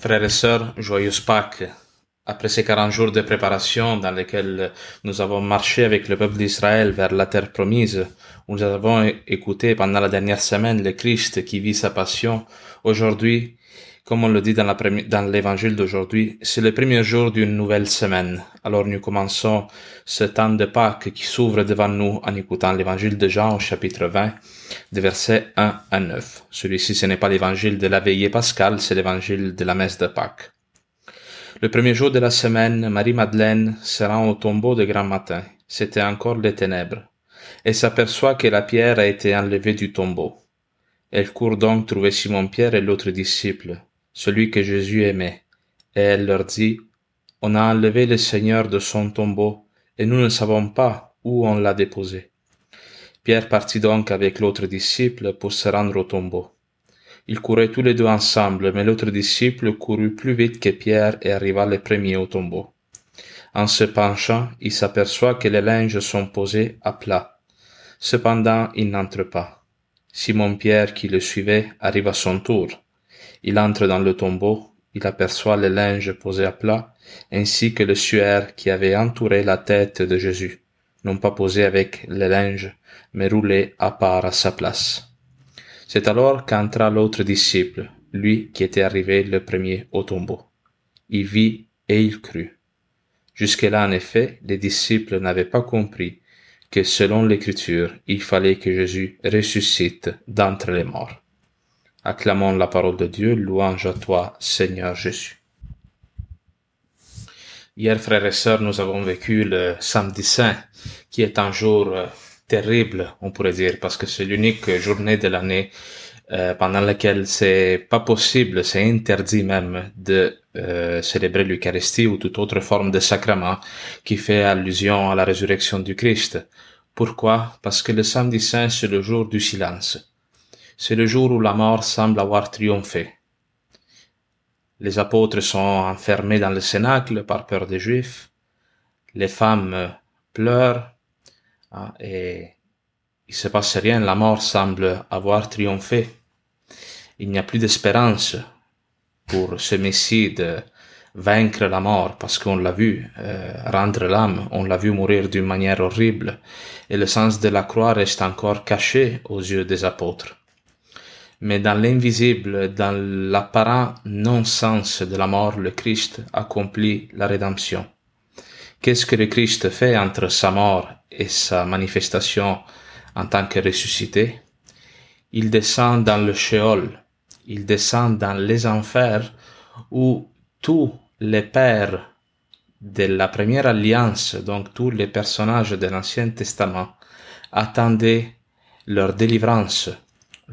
Frères et sœurs, joyeuse Pâques. Après ces 40 jours de préparation dans lesquels nous avons marché avec le peuple d'Israël vers la terre promise, où nous avons écouté pendant la dernière semaine le Christ qui vit sa passion, aujourd'hui, comme on le dit dans l'évangile d'aujourd'hui, c'est le premier jour d'une nouvelle semaine. Alors nous commençons ce temps de Pâques qui s'ouvre devant nous en écoutant l'évangile de Jean au chapitre 20, des versets 1 à 9. Celui-ci, ce n'est pas l'évangile de la veillée pascale, c'est l'évangile de la messe de Pâques. Le premier jour de la semaine, Marie-Madeleine se rend au tombeau de grand matin. C'était encore les ténèbres. Elle s'aperçoit que la pierre a été enlevée du tombeau. Elle court donc trouver Simon-Pierre et l'autre disciple celui que Jésus aimait. Et elle leur dit, On a enlevé le Seigneur de son tombeau, et nous ne savons pas où on l'a déposé. Pierre partit donc avec l'autre disciple pour se rendre au tombeau. Ils couraient tous les deux ensemble, mais l'autre disciple courut plus vite que Pierre et arriva le premier au tombeau. En se penchant, il s'aperçoit que les linges sont posés à plat. Cependant, il n'entre pas. Simon Pierre, qui le suivait, arrive à son tour. Il entre dans le tombeau, il aperçoit les linges posés à plat, ainsi que le suaire qui avait entouré la tête de Jésus, non pas posé avec les linges, mais roulé à part à sa place. C'est alors qu'entra l'autre disciple, lui qui était arrivé le premier au tombeau. Il vit et il crut. Jusque-là, en effet, les disciples n'avaient pas compris que selon l'Écriture, il fallait que Jésus ressuscite d'entre les morts. Acclamons la parole de Dieu, louange à toi, Seigneur Jésus. Hier, frères et sœurs, nous avons vécu le samedi saint, qui est un jour euh, terrible, on pourrait dire, parce que c'est l'unique journée de l'année euh, pendant laquelle c'est pas possible, c'est interdit même de euh, célébrer l'Eucharistie ou toute autre forme de sacrement qui fait allusion à la résurrection du Christ. Pourquoi? Parce que le samedi saint, c'est le jour du silence c'est le jour où la mort semble avoir triomphé. Les apôtres sont enfermés dans le cénacle par peur des Juifs. Les femmes pleurent ah, et il se passe rien. La mort semble avoir triomphé. Il n'y a plus d'espérance pour ce Messie de vaincre la mort parce qu'on l'a vu euh, rendre l'âme, on l'a vu mourir d'une manière horrible et le sens de la croix reste encore caché aux yeux des apôtres mais dans l'invisible, dans l'apparent non-sens de la mort, le Christ accomplit la rédemption. Qu'est-ce que le Christ fait entre sa mort et sa manifestation en tant que ressuscité? Il descend dans le Sheol, il descend dans les enfers où tous les pères de la première alliance, donc tous les personnages de l'Ancien Testament, attendaient leur délivrance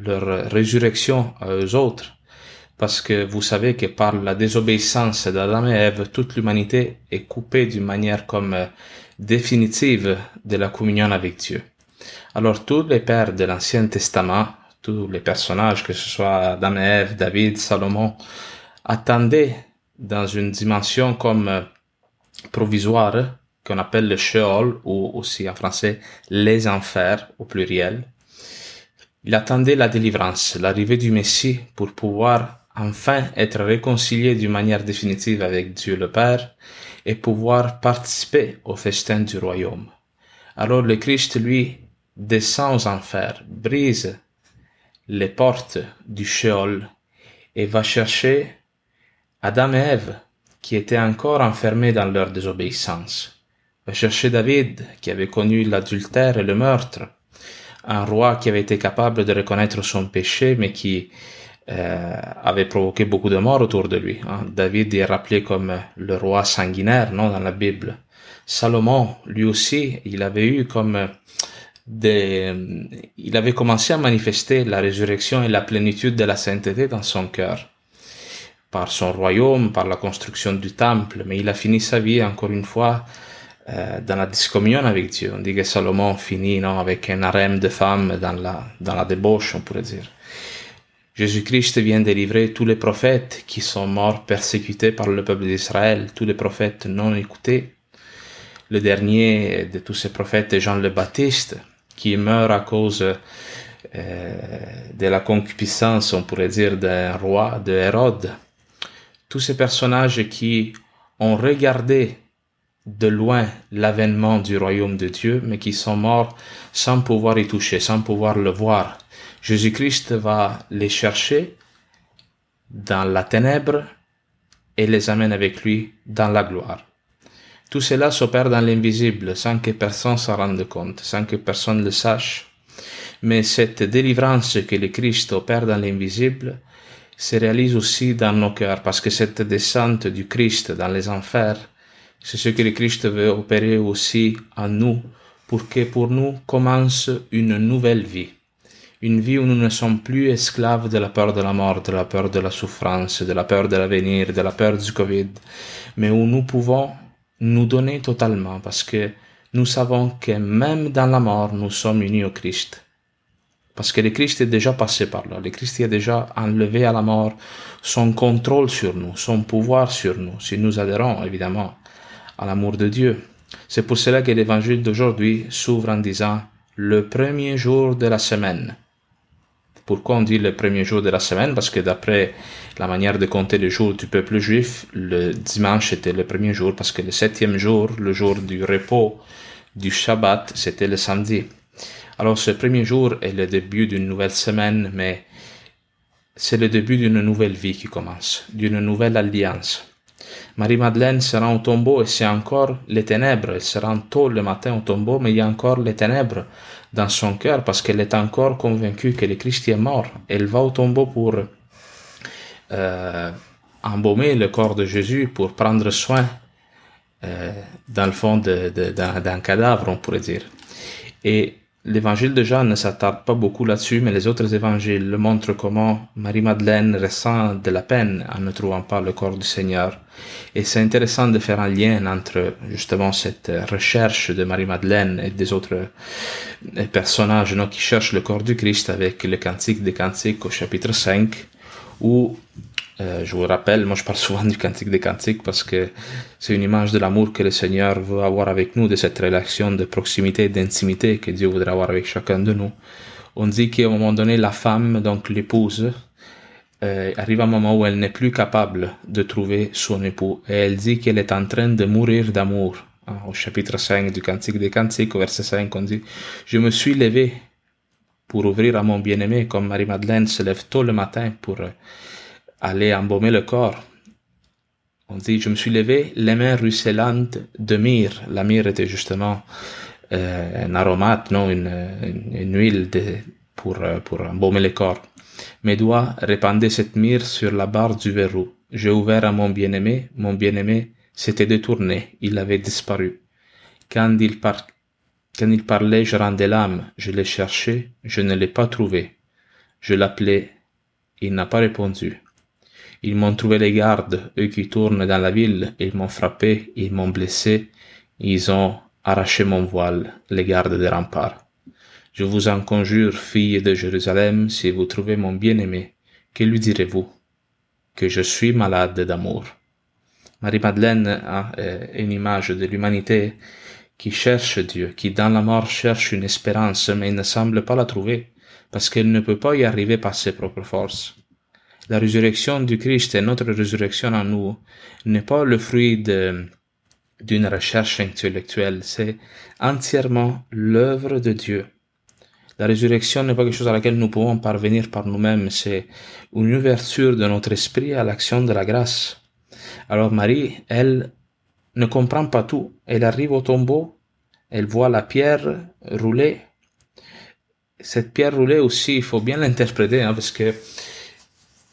leur résurrection à eux autres, parce que vous savez que par la désobéissance d'Adam et Ève, toute l'humanité est coupée d'une manière comme euh, définitive de la communion avec Dieu. Alors tous les pères de l'Ancien Testament, tous les personnages, que ce soit Adam et Ève, David, Salomon, attendaient dans une dimension comme euh, provisoire, qu'on appelle le Sheol, ou aussi en français les enfers au pluriel, il attendait la délivrance, l'arrivée du Messie pour pouvoir enfin être réconcilié d'une manière définitive avec Dieu le Père et pouvoir participer au festin du royaume. Alors le Christ, lui, descend aux enfers, brise les portes du Sheol et va chercher Adam et Ève qui étaient encore enfermés dans leur désobéissance. Va chercher David qui avait connu l'adultère et le meurtre un roi qui avait été capable de reconnaître son péché, mais qui euh, avait provoqué beaucoup de morts autour de lui. Hein. David est rappelé comme le roi sanguinaire, non, dans la Bible. Salomon, lui aussi, il avait eu comme des, il avait commencé à manifester la résurrection et la plénitude de la sainteté dans son cœur. par son royaume, par la construction du temple, mais il a fini sa vie encore une fois euh, dans la discommunion avec Dieu. On dit que Salomon finit non, avec un harem de femmes dans la, dans la débauche, on pourrait dire. Jésus-Christ vient délivrer tous les prophètes qui sont morts persécutés par le peuple d'Israël, tous les prophètes non écoutés. Le dernier de tous ces prophètes est Jean le Baptiste, qui meurt à cause euh, de la concupiscence, on pourrait dire, d'un roi, de Hérode. Tous ces personnages qui ont regardé de loin l'avènement du royaume de Dieu, mais qui sont morts sans pouvoir y toucher, sans pouvoir le voir. Jésus-Christ va les chercher dans la ténèbre et les amène avec lui dans la gloire. Tout cela s'opère dans l'invisible sans que personne s'en rende compte, sans que personne le sache. Mais cette délivrance que le Christ opère dans l'invisible se réalise aussi dans nos cœurs parce que cette descente du Christ dans les enfers, c'est ce que le Christ veut opérer aussi en nous pour que pour nous commence une nouvelle vie. Une vie où nous ne sommes plus esclaves de la peur de la mort, de la peur de la souffrance, de la peur de l'avenir, de la peur du Covid, mais où nous pouvons nous donner totalement parce que nous savons que même dans la mort, nous sommes unis au Christ. Parce que le Christ est déjà passé par là. Le Christ a déjà enlevé à la mort son contrôle sur nous, son pouvoir sur nous, si nous adhérons évidemment à l'amour de Dieu. C'est pour cela que l'évangile d'aujourd'hui s'ouvre en disant le premier jour de la semaine. Pourquoi on dit le premier jour de la semaine? Parce que d'après la manière de compter les jours du peuple juif, le dimanche était le premier jour, parce que le septième jour, le jour du repos du Shabbat, c'était le samedi. Alors ce premier jour est le début d'une nouvelle semaine, mais c'est le début d'une nouvelle vie qui commence, d'une nouvelle alliance. Marie-Madeleine se rend au tombeau et c'est encore les ténèbres. Elle se rend tôt le matin au tombeau, mais il y a encore les ténèbres dans son cœur parce qu'elle est encore convaincue que le Christ est mort. Elle va au tombeau pour euh, embaumer le corps de Jésus, pour prendre soin, euh, dans le fond, d'un cadavre, on pourrait dire. Et L'évangile de Jean ne s'attarde pas beaucoup là-dessus, mais les autres évangiles montrent comment Marie-Madeleine ressent de la peine en ne trouvant pas le corps du Seigneur. Et c'est intéressant de faire un lien entre justement cette recherche de Marie-Madeleine et des autres euh, personnages non, qui cherchent le corps du Christ avec le Cantique des Cantiques au chapitre 5, où euh, je vous rappelle, moi je parle souvent du cantique des cantiques parce que c'est une image de l'amour que le Seigneur veut avoir avec nous, de cette relation de proximité et d'intimité que Dieu voudrait avoir avec chacun de nous. On dit qu'à un moment donné, la femme, donc l'épouse, euh, arrive à un moment où elle n'est plus capable de trouver son époux et elle dit qu'elle est en train de mourir d'amour. Hein, au chapitre 5 du Cantique des Cantiques, au verset 5, on dit Je me suis levé pour ouvrir à mon bien-aimé, comme Marie-Madeleine se lève tôt le matin pour euh, aller embaumer le corps. On dit, je me suis levé, les mains ruisselantes de myrrhe. La myrrhe était justement euh, un aromate, non, une, une, huile de, pour, euh, pour embaumer le corps. Mes doigts répandaient cette myrrhe sur la barre du verrou. J'ai ouvert à mon bien-aimé, mon bien-aimé s'était détourné, il avait disparu. Quand il, par... Quand il parlait, je rendais l'âme, je l'ai cherché, je ne l'ai pas trouvé. Je l'appelais, il n'a pas répondu. Ils m'ont trouvé les gardes, eux qui tournent dans la ville, ils m'ont frappé, ils m'ont blessé, ils ont arraché mon voile, les gardes des remparts. Je vous en conjure, filles de Jérusalem, si vous trouvez mon bien-aimé, que lui direz-vous? Que je suis malade d'amour? Marie-Madeleine a euh, une image de l'humanité qui cherche Dieu, qui dans la mort cherche une espérance, mais ne semble pas la trouver, parce qu'elle ne peut pas y arriver par ses propres forces. La résurrection du Christ et notre résurrection en nous n'est pas le fruit d'une recherche intellectuelle, c'est entièrement l'œuvre de Dieu. La résurrection n'est pas quelque chose à laquelle nous pouvons parvenir par nous-mêmes, c'est une ouverture de notre esprit à l'action de la grâce. Alors Marie, elle ne comprend pas tout. Elle arrive au tombeau, elle voit la pierre rouler. Cette pierre roulée aussi, il faut bien l'interpréter, hein, parce que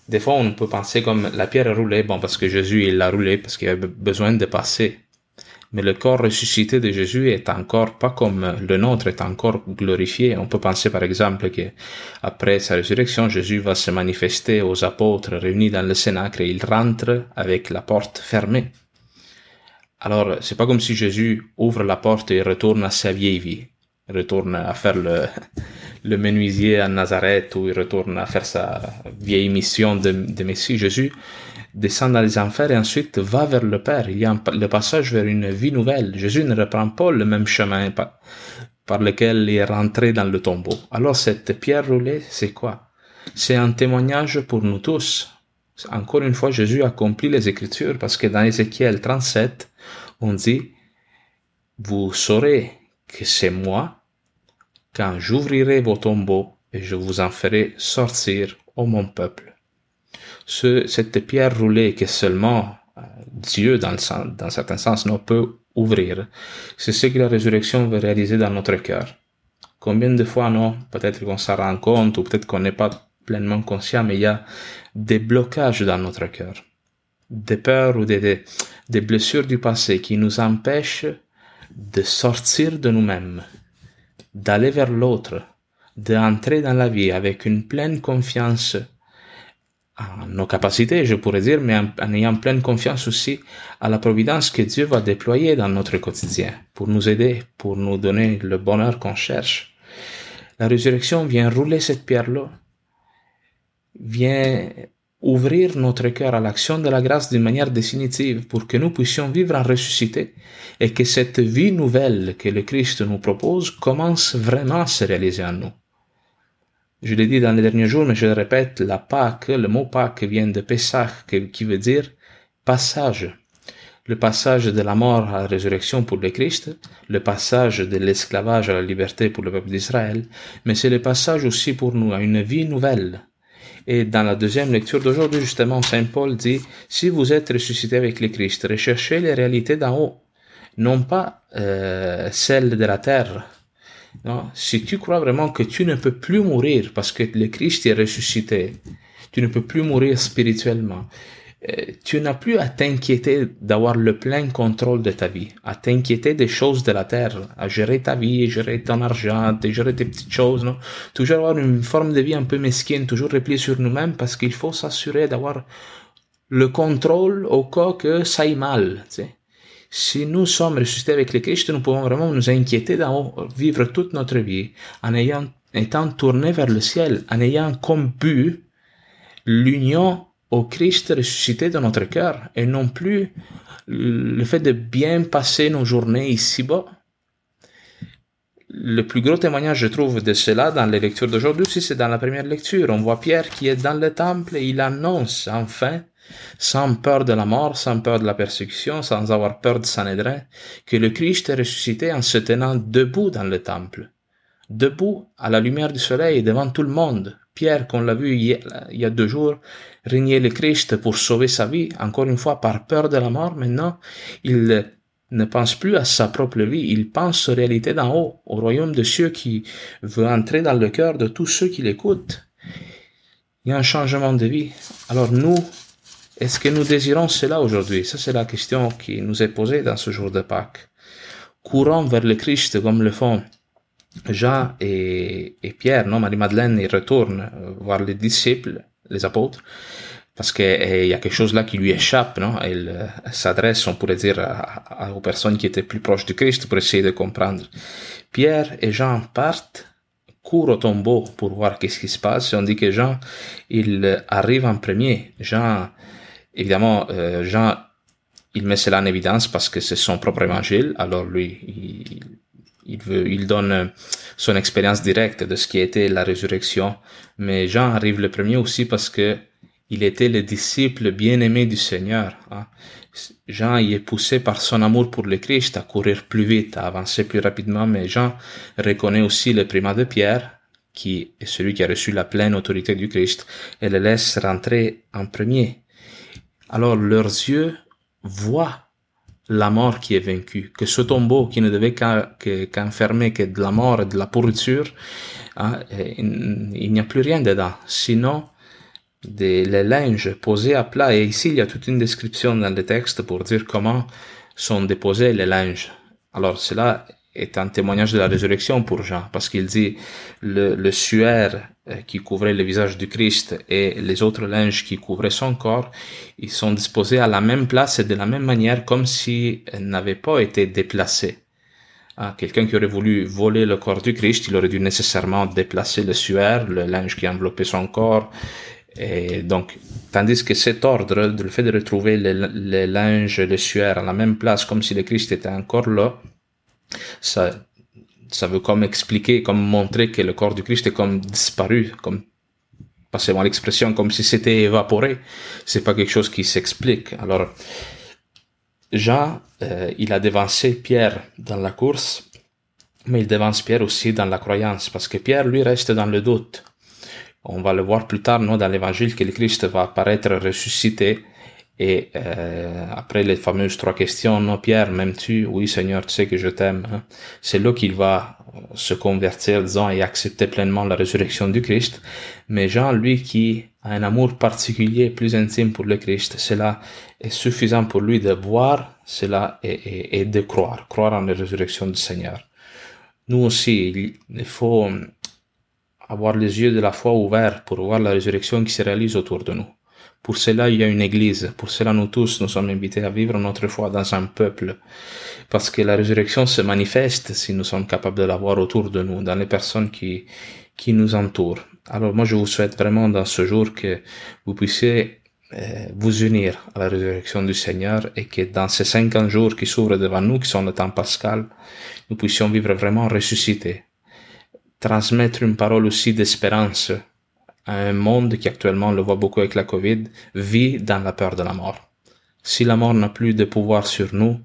des fois, on peut penser comme la pierre est roulée, bon, parce que Jésus, il l'a roulée, parce qu'il avait besoin de passer. Mais le corps ressuscité de Jésus est encore pas comme le nôtre, est encore glorifié. On peut penser par exemple que après sa résurrection, Jésus va se manifester aux apôtres réunis dans le Cénacle et il rentre avec la porte fermée. Alors, c'est pas comme si Jésus ouvre la porte et retourne à sa vieille vie. Retourne à faire le, le menuisier à Nazareth ou il retourne à faire sa vieille mission de, de Messie. Jésus descend dans les enfers et ensuite va vers le Père. Il y a le passage vers une vie nouvelle. Jésus ne reprend pas le même chemin par, par lequel il est rentré dans le tombeau. Alors cette pierre roulée, c'est quoi? C'est un témoignage pour nous tous. Encore une fois, Jésus accomplit les Écritures parce que dans Ézéchiel 37, on dit, vous saurez que c'est moi quand j'ouvrirai vos tombeaux et je vous en ferai sortir, ô mon peuple. Ce, cette pierre roulée que seulement euh, Dieu, dans, le, dans certain sens, ne peut ouvrir, c'est ce que la résurrection veut réaliser dans notre cœur. Combien de fois, non, peut-être qu'on s'en rend compte ou peut-être qu'on n'est pas pleinement conscient, mais il y a des blocages dans notre cœur, des peurs ou des, des, des blessures du passé qui nous empêchent de sortir de nous-mêmes, d'aller vers l'autre, d'entrer dans la vie avec une pleine confiance en nos capacités, je pourrais dire, mais en, en, ayant pleine confiance aussi à la providence que Dieu va déployer dans notre quotidien pour nous aider, pour nous donner le bonheur qu'on cherche. La résurrection vient rouler cette pierre-là, vient ouvrir notre cœur à l'action de la grâce d'une manière définitive pour que nous puissions vivre en ressuscité et que cette vie nouvelle que le Christ nous propose commence vraiment à se réaliser en nous. Je l'ai dit dans les derniers jours, mais je le répète, la Pâque, le mot Pâque vient de Pessah, qui veut dire passage. Le passage de la mort à la résurrection pour le Christ, le passage de l'esclavage à la liberté pour le peuple d'Israël, mais c'est le passage aussi pour nous à une vie nouvelle, et dans la deuxième lecture d'aujourd'hui, justement, Saint Paul dit, si vous êtes ressuscité avec le Christ, recherchez les réalités d'en haut, non pas euh, celles de la terre. Non, si tu crois vraiment que tu ne peux plus mourir parce que le Christ est ressuscité, tu ne peux plus mourir spirituellement, tu n'as plus à t'inquiéter d'avoir le plein contrôle de ta vie, à t'inquiéter des choses de la terre, à gérer ta vie, gérer ton argent, à gérer tes petites choses, non? Toujours avoir une forme de vie un peu mesquine, toujours replier sur nous-mêmes parce qu'il faut s'assurer d'avoir le contrôle au cas que ça aille mal. Si nous sommes ressuscités avec le Christ, nous pouvons vraiment nous inquiéter d'en vivre toute notre vie en ayant, étant tourné vers le ciel, en ayant comme but l'union au Christ ressuscité dans notre cœur et non plus le fait de bien passer nos journées ici-bas. Le plus gros témoignage, je trouve, de cela dans les lectures d'aujourd'hui, c'est dans la première lecture. On voit Pierre qui est dans le temple et il annonce enfin, sans peur de la mort, sans peur de la persécution, sans avoir peur de Sanhédrin, que le Christ est ressuscité en se tenant debout dans le temple. Debout, à la lumière du soleil, devant tout le monde, Pierre, qu'on l'a vu il y a deux jours, régner le Christ pour sauver sa vie, encore une fois par peur de la mort, maintenant, il ne pense plus à sa propre vie, il pense aux réalités d'en haut, au royaume de cieux qui veut entrer dans le cœur de tous ceux qui l'écoutent. Il y a un changement de vie. Alors nous, est-ce que nous désirons cela aujourd'hui? Ça, c'est la question qui nous est posée dans ce jour de Pâques. Courons vers le Christ comme le font Jean et, et Pierre, non, Marie-Madeleine, ils retournent voir les disciples, les apôtres, parce qu'il y a quelque chose là qui lui échappe, non? Elle euh, s'adresse, on pourrait dire, à, aux personnes qui étaient plus proches du Christ pour essayer de comprendre. Pierre et Jean partent, courent au tombeau pour voir qu'est-ce qui se passe. Et on dit que Jean, il arrive en premier. Jean, évidemment, euh, Jean, il met cela en évidence parce que c'est son propre évangile. Alors lui, il, il, veut, il donne son expérience directe de ce qui était la résurrection. Mais Jean arrive le premier aussi parce que il était le disciple bien-aimé du Seigneur. Hein. Jean y est poussé par son amour pour le Christ à courir plus vite, à avancer plus rapidement, mais Jean reconnaît aussi le primat de Pierre, qui est celui qui a reçu la pleine autorité du Christ, et le laisse rentrer en premier. Alors leurs yeux voient la mort qui est vaincue, que ce tombeau qui ne devait qu'enfermer que, de la mort et de la pourriture, hein, il n'y a plus rien dedans, sinon des, les linges posés à plat. Et ici, il y a toute une description dans le texte pour dire comment sont déposés les linges. Alors cela est un témoignage de la résurrection pour Jean, parce qu'il dit le, suaire qui couvrait le visage du Christ et les autres linges qui couvraient son corps, ils sont disposés à la même place et de la même manière comme s'ils n'avaient pas été déplacés. Ah, quelqu'un qui aurait voulu voler le corps du Christ, il aurait dû nécessairement déplacer le suaire, le linge qui enveloppait son corps. Et donc, tandis que cet ordre, le fait de retrouver les, les linges, le suaire à la même place, comme si le Christ était encore là, ça, ça veut comme expliquer, comme montrer que le corps du Christ est comme disparu, comme passez-moi l'expression, comme si c'était évaporé. C'est pas quelque chose qui s'explique. Alors, Jean, euh, il a devancé Pierre dans la course, mais il devance Pierre aussi dans la croyance, parce que Pierre, lui, reste dans le doute. On va le voir plus tard, non, dans l'évangile, que le Christ va apparaître ressuscité, et euh, après les fameuses trois questions, non Pierre, m'aimes-tu? Oui Seigneur, tu sais que je t'aime. Hein. C'est là qu'il va se convertir, disons, et accepter pleinement la résurrection du Christ. Mais Jean, lui, qui a un amour particulier, plus intime pour le Christ, cela est suffisant pour lui de voir cela et, et, de croire, croire en la résurrection du Seigneur. Nous aussi, il faut avoir les yeux de la foi ouverts pour voir la résurrection qui se réalise autour de nous. Pour cela, il y a une église. Pour cela, nous tous, nous sommes invités à vivre notre foi dans un peuple. Parce que la résurrection se manifeste si nous sommes capables de la voir autour de nous, dans les personnes qui, qui nous entourent. Alors moi, je vous souhaite vraiment dans ce jour que vous puissiez euh, vous unir à la résurrection du Seigneur et que dans ces 50 jours qui s'ouvrent devant nous, qui sont le temps pascal, nous puissions vivre vraiment ressuscités. Transmettre une parole aussi d'espérance un monde qui actuellement, le voit beaucoup avec la Covid, vit dans la peur de la mort. Si la mort n'a plus de pouvoir sur nous,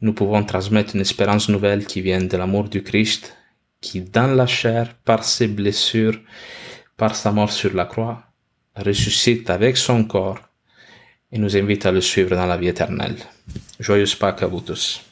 nous pouvons transmettre une espérance nouvelle qui vient de l'amour du Christ, qui dans la chair, par ses blessures, par sa mort sur la croix, ressuscite avec son corps et nous invite à le suivre dans la vie éternelle. Joyeuse Pâques à vous tous.